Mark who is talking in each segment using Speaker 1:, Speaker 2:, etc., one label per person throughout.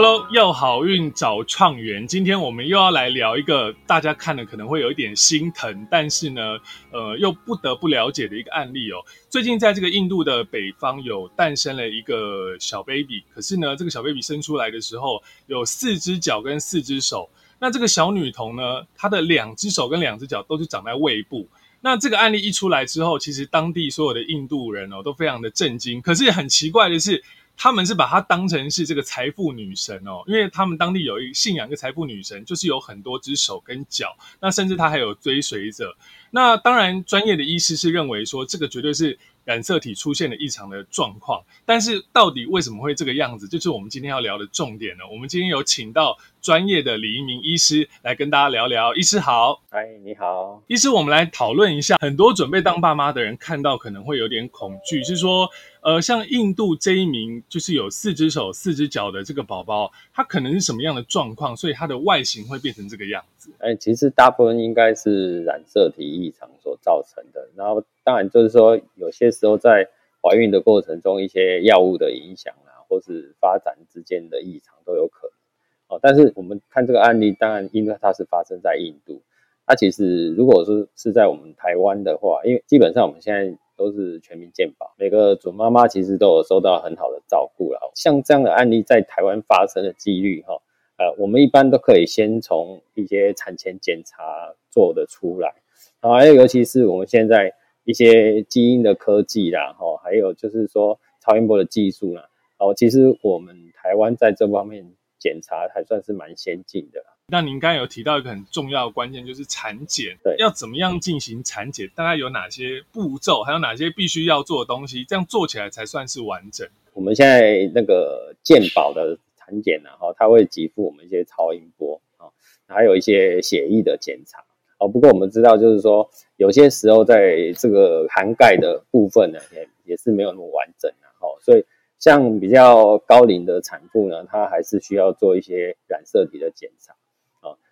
Speaker 1: Hello，要好运找创元。今天我们又要来聊一个大家看了可能会有一点心疼，但是呢，呃，又不得不了解的一个案例哦。最近在这个印度的北方有诞生了一个小 baby，可是呢，这个小 baby 生出来的时候有四只脚跟四只手。那这个小女童呢，她的两只手跟两只脚都是长在胃部。那这个案例一出来之后，其实当地所有的印度人哦都非常的震惊。可是很奇怪的是，他们是把她当成是这个财富女神哦，因为他们当地有一信仰一个财富女神，就是有很多只手跟脚，那甚至她还有追随者。那当然，专业的医师是认为说这个绝对是染色体出现了异常的状况。但是到底为什么会这个样子，就是我们今天要聊的重点呢？我们今天有请到专业的李一鸣医师来跟大家聊聊。医师好，
Speaker 2: 嗨，你好，
Speaker 1: 医师，我们来讨论一下。很多准备当爸妈的人看到可能会有点恐惧，是说，呃，像印度这一名就是有四只手、四只脚的这个宝宝，他可能是什么样的状况，所以他的外形会变成这个样子？
Speaker 2: 哎，其实大部分应该是染色体异常所造成的。然后，当然就是说，有些时候在怀孕的过程中，一些药物的影响啊，或是发展之间的异常都有可能。哦，但是我们看这个案例，当然因为它是发生在印度，它其实如果是是在我们台湾的话，因为基本上我们现在都是全民健保，每个准妈妈其实都有受到很好的照顾了。像这样的案例在台湾发生的几率，哈。呃，我们一般都可以先从一些产前检查做的出来，然后还有尤其是我们现在一些基因的科技啦，哈，还有就是说超音波的技术啦，哦，其实我们台湾在这方面检查还算是蛮先进的。
Speaker 1: 那您刚才有提到一个很重要的关键，就是产检，
Speaker 2: 对，
Speaker 1: 要怎么样进行产检？大概有哪些步骤，还有哪些必须要做的东西，这样做起来才算是完整？
Speaker 2: 我们现在那个健保的。产检呢，哈，它会给付我们一些超音波啊，还有一些血液的检查哦。不过我们知道，就是说有些时候在这个涵盖的部分呢，也也是没有那么完整的哈。所以像比较高龄的产妇呢，她还是需要做一些染色体的检查啊。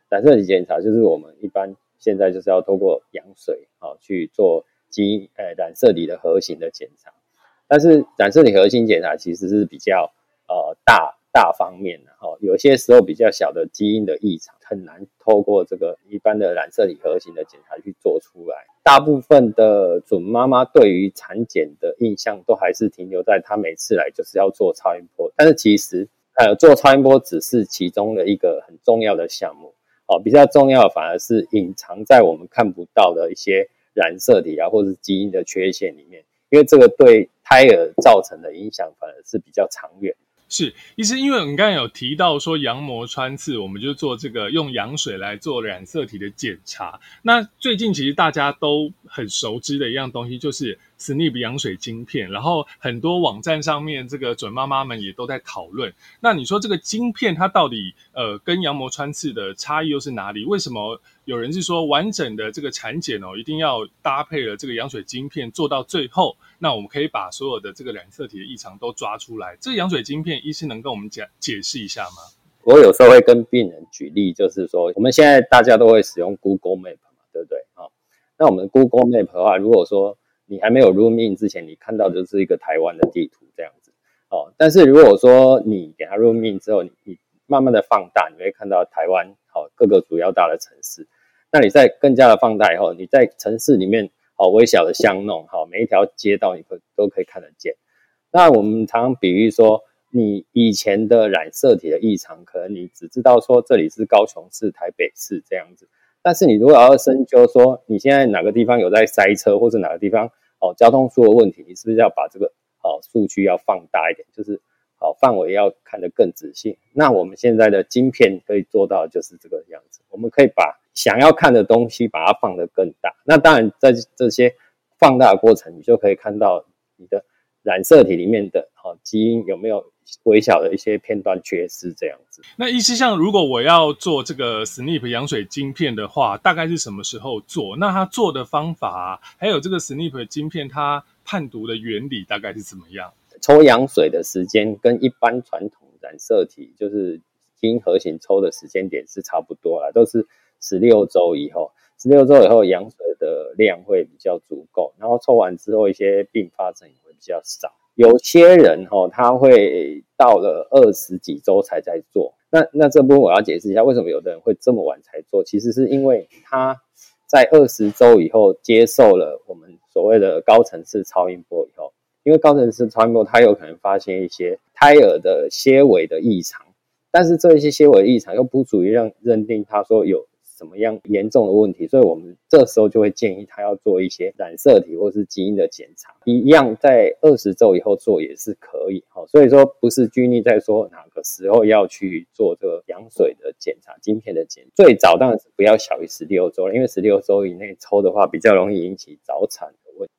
Speaker 2: 染色体检查就是我们一般现在就是要透过羊水啊去做基因呃染色体的核型的检查。但是染色体核心检查其实是比较呃大。大方面的哈，有些时候比较小的基因的异常很难透过这个一般的染色体核型的检查去做出来。大部分的准妈妈对于产检的印象都还是停留在她每次来就是要做超音波，但是其实呃做超音波只是其中的一个很重要的项目哦，比较重要的反而是隐藏在我们看不到的一些染色体啊或者是基因的缺陷里面，因为这个对胎儿造成的影响反而是比较长远。
Speaker 1: 是，意思因为你刚才有提到说羊膜穿刺，我们就做这个用羊水来做染色体的检查。那最近其实大家都很熟知的一样东西就是 SNP 羊水晶片，然后很多网站上面这个准妈妈们也都在讨论。那你说这个晶片它到底呃跟羊膜穿刺的差异又是哪里？为什么？有人是说，完整的这个产检哦，一定要搭配了这个羊水晶片做到最后，那我们可以把所有的这个染色体的异常都抓出来。这个羊水晶片，医师能跟我们讲解释一下吗？
Speaker 2: 我有时候会跟病人举例，就是说，我们现在大家都会使用 Google Map 嘛，对不对？啊，那我们 Google Map 的话，如果说你还没有入命之前，你看到就是一个台湾的地图这样子哦。但是如果说你给他入命之后，你慢慢的放大，你会看到台湾好各个主要大的城市。那你在更加的放大以后，你在城市里面好微小的巷弄，好每一条街道，你可都可以看得见。那我们常常比喻说，你以前的染色体的异常，可能你只知道说这里是高雄市、台北市这样子。但是你如果要深究说，你现在哪个地方有在塞车，或者哪个地方哦交通出了问题，你是不是要把这个哦数据要放大一点，就是好范围要看得更仔细？那我们现在的晶片可以做到就是这个样子，我们可以把。想要看的东西，把它放得更大。那当然，在这些放大的过程，你就可以看到你的染色体里面的哈基因有没有微小的一些片段缺失这样子。
Speaker 1: 那意思像，如果我要做这个 SNP 羊水晶片的话，大概是什么时候做？那它做的方法，还有这个 SNP 晶片它判读的原理大概是怎么样？
Speaker 2: 抽羊水的时间跟一般传统染色体就是基因核型抽的时间点是差不多啦，都是。十六周以后，十六周以后羊水的量会比较足够，然后抽完之后一些并发症也会比较少。有些人哈，他会到了二十几周才在做。那那这部分我要解释一下，为什么有的人会这么晚才做？其实是因为他在二十周以后接受了我们所谓的高层次超音波以后，因为高层次超音波它有可能发现一些胎儿的纤维的异常，但是这一些纤维异常又不足以让认定他说有。怎么样严重的问题，所以我们这时候就会建议他要做一些染色体或是基因的检查，一样在二十周以后做也是可以。好，所以说不是拘泥在说哪个时候要去做这个羊水的检查、晶片的检，最早当然是不要小于十六周，因为十六周以内抽的话比较容易引起早产。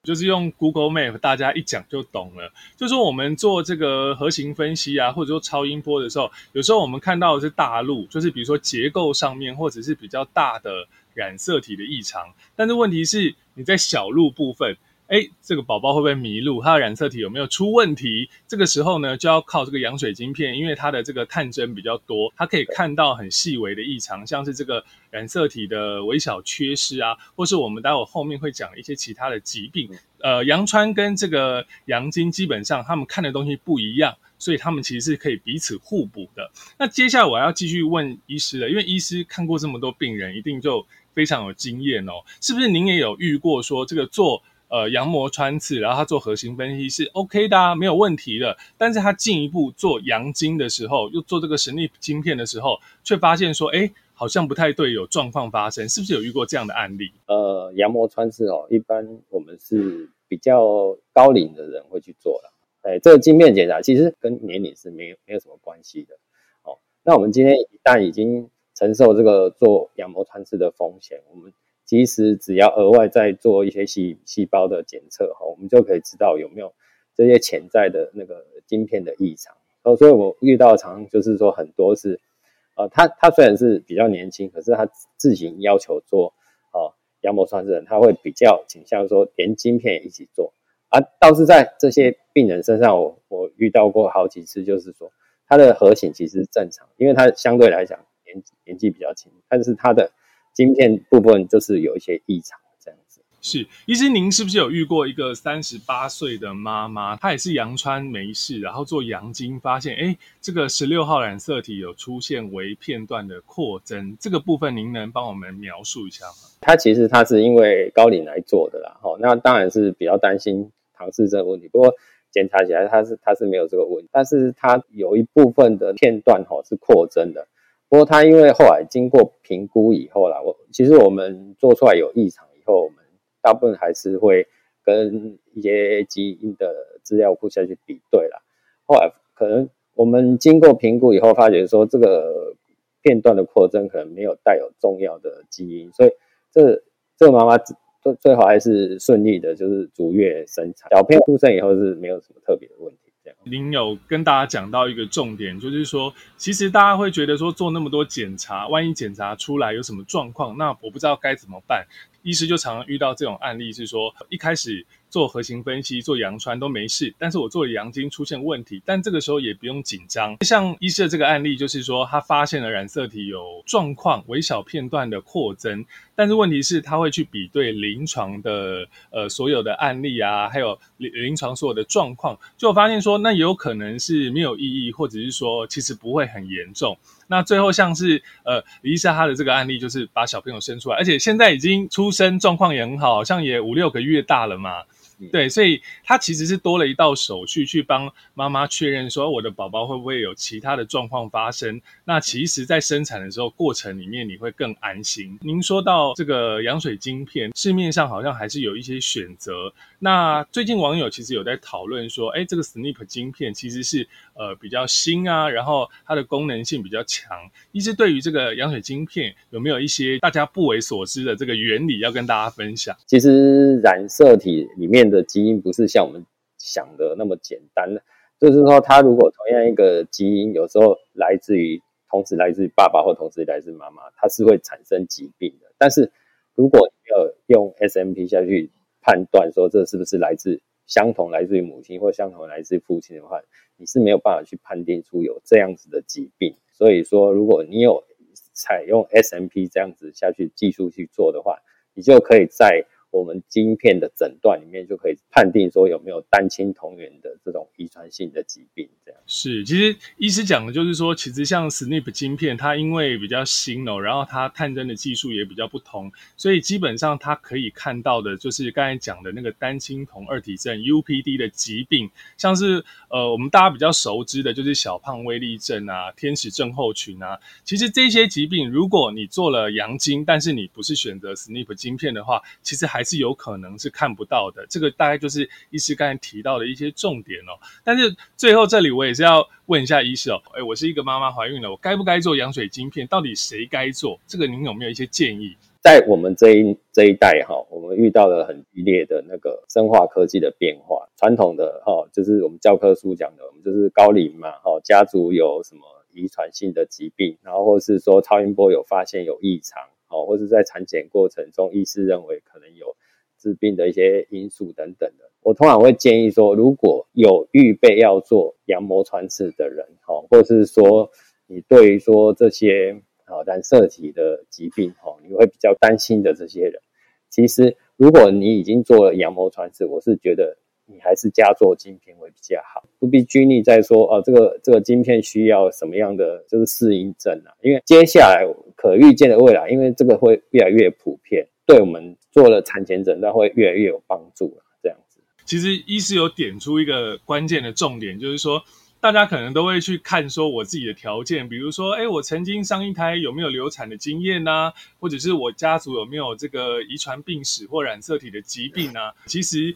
Speaker 1: 就是用 Google Map，大家一讲就懂了。就是我们做这个核型分析啊，或者说超音波的时候，有时候我们看到的是大陆，就是比如说结构上面，或者是比较大的染色体的异常。但是问题是，你在小路部分。哎，这个宝宝会不会迷路？它的染色体有没有出问题？这个时候呢，就要靠这个羊水晶片，因为它的这个探针比较多，它可以看到很细微的异常，像是这个染色体的微小缺失啊，或是我们待会后面会讲一些其他的疾病。呃，羊川跟这个羊精基本上他们看的东西不一样，所以他们其实是可以彼此互补的。那接下来我要继续问医师了，因为医师看过这么多病人，一定就非常有经验哦。是不是您也有遇过说这个做？呃，羊膜穿刺，然后他做核心分析是 OK 的，没有问题的。但是他进一步做阳精的时候，又做这个神力晶片的时候，却发现说，哎，好像不太对，有状况发生，是不是有遇过这样的案例？
Speaker 2: 呃，羊膜穿刺哦，一般我们是比较高龄的人会去做的。哎，这个晶片检查其实跟年龄是没有没有什么关系的。哦，那我们今天一旦已经承受这个做羊膜穿刺的风险，我们。其实只要额外再做一些细细胞的检测哈，我们就可以知道有没有这些潜在的那个晶片的异常。哦，所以我遇到常就是说很多是，呃，他他虽然是比较年轻，可是他自行要求做哦羊膜穿刺人，他会比较倾向说连晶片一起做。而倒是在这些病人身上，我我遇到过好几次，就是说他的核型其实正常，因为他相对来讲年年纪比较轻，但是他的。晶片部分就是有一些异常，这样子。
Speaker 1: 是，医师，您是不是有遇过一个三十八岁的妈妈？她也是阳穿没事，然后做阳精，发现哎，这个十六号染色体有出现微片段的扩增，这个部分您能帮我们描述一下吗？
Speaker 2: 她其实她是因为高龄来做的啦，哈，那当然是比较担心唐氏症问题。不过检查起来她是她是没有这个问题，但是她有一部分的片段哈是扩增的。不过他因为后来经过评估以后啦，我其实我们做出来有异常以后，我们大部分还是会跟一些基因的资料库下去比对啦。后来可能我们经过评估以后，发觉说这个片段的扩增可能没有带有重要的基因，所以这这个妈妈最最好还是顺利的，就是足月生产，小片出生以后是没有什么特别的问题。
Speaker 1: 您有跟大家讲到一个重点，就是说，其实大家会觉得说，做那么多检查，万一检查出来有什么状况，那我不知道该怎么办。医师就常常遇到这种案例，是说一开始。做核型分析、做羊穿都没事，但是我做了阳精出现问题，但这个时候也不用紧张。像医师的这个案例，就是说他发现了染色体有状况，微小片段的扩增，但是问题是他会去比对临床的呃所有的案例啊，还有临临床所有的状况，就发现说那有可能是没有意义，或者是说其实不会很严重。那最后像是呃李医师他的这个案例，就是把小朋友生出来，而且现在已经出身状况也很好，像也五六个月大了嘛。对，所以他其实是多了一道手续去帮妈妈确认说我的宝宝会不会有其他的状况发生。那其实，在生产的时候过程里面，你会更安心。您说到这个羊水晶片，市面上好像还是有一些选择。那最近网友其实有在讨论说，哎，这个 SNP 晶片其实是呃比较新啊，然后它的功能性比较强。一直对于这个羊水晶片有没有一些大家不为所知的这个原理要跟大家分享？
Speaker 2: 其实染色体里面的基因不是像我们想的那么简单，就是说它如果同样一个基因，有时候来自于同时来自于爸爸或同时来自妈妈，它是会产生疾病的。但是如果你要用 SMP 下去。判断说这是不是来自相同来自于母亲或相同来自于父亲的话，你是没有办法去判定出有这样子的疾病。所以说，如果你有采用 SMP 这样子下去技术去做的话，你就可以在我们晶片的诊断里面就可以判定说有没有单亲同源的这种遗传性的疾病。这样
Speaker 1: 是，其实医师讲的就是说，其实像 SNIP 晶片，它因为比较新哦，然后它探针的技术也比较不同，所以基本上它可以看到的就是刚才讲的那个单亲同二体症 UPD 的疾病，像是呃我们大家比较熟知的就是小胖威力症啊、天使症候群啊，其实这些疾病如果你做了阳晶，但是你不是选择 SNIP 晶片的话，其实还是有可能是看不到的。这个大概就是医师刚才提到的一些重点哦。但是最后这里我也是要问一下医师哦，哎，我是一个妈妈怀孕了，我该不该做羊水晶片？到底谁该做？这个您有没有一些建议？
Speaker 2: 在我们这一这一代哈，我们遇到了很激烈的那个生化科技的变化。传统的哈，就是我们教科书讲的，我们就是高龄嘛，哈，家族有什么遗传性的疾病，然后或是说超音波有发现有异常。哦，或者在产检过程中，医师认为可能有致病的一些因素等等的，我通常会建议说，如果有预备要做羊膜穿刺的人，哈，或者是说你对于说这些啊染色体的疾病，哈，你会比较担心的这些人，其实如果你已经做了羊膜穿刺，我是觉得。你还是加做晶片会比较好，不必拘泥在说哦，这个这个晶片需要什么样的就是适应症啊？因为接下来可预见的未来，因为这个会越来越普遍，对我们做了产前诊断会越来越有帮助这样子，
Speaker 1: 其实医师有点出一个关键的重点，就是说大家可能都会去看说我自己的条件，比如说哎，我曾经上一胎有没有流产的经验呐，或者是我家族有没有这个遗传病史或染色体的疾病啊？其实。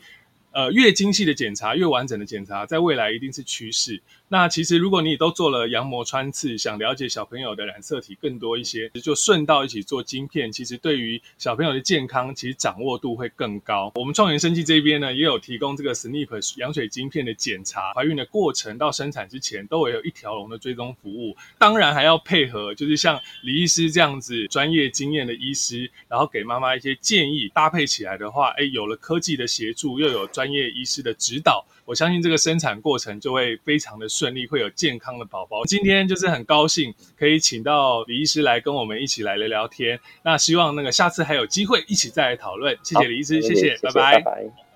Speaker 1: 呃，越精细的检查，越完整的检查，在未来一定是趋势。那其实，如果你都做了羊膜穿刺，想了解小朋友的染色体更多一些，就顺道一起做晶片。其实对于小朋友的健康，其实掌握度会更高。我们创元生技这边呢，也有提供这个 SNP 羊水晶片的检查，怀孕的过程到生产之前，都会有一条龙的追踪服务。当然还要配合，就是像李医师这样子专业经验的医师，然后给妈妈一些建议，搭配起来的话，哎，有了科技的协助，又有专业医师的指导。我相信这个生产过程就会非常的顺利，会有健康的宝宝。今天就是很高兴可以请到李医师来跟我们一起来聊聊天。那希望那个下次还有机会一起再来讨论。谢谢李医师，谢谢，拜拜。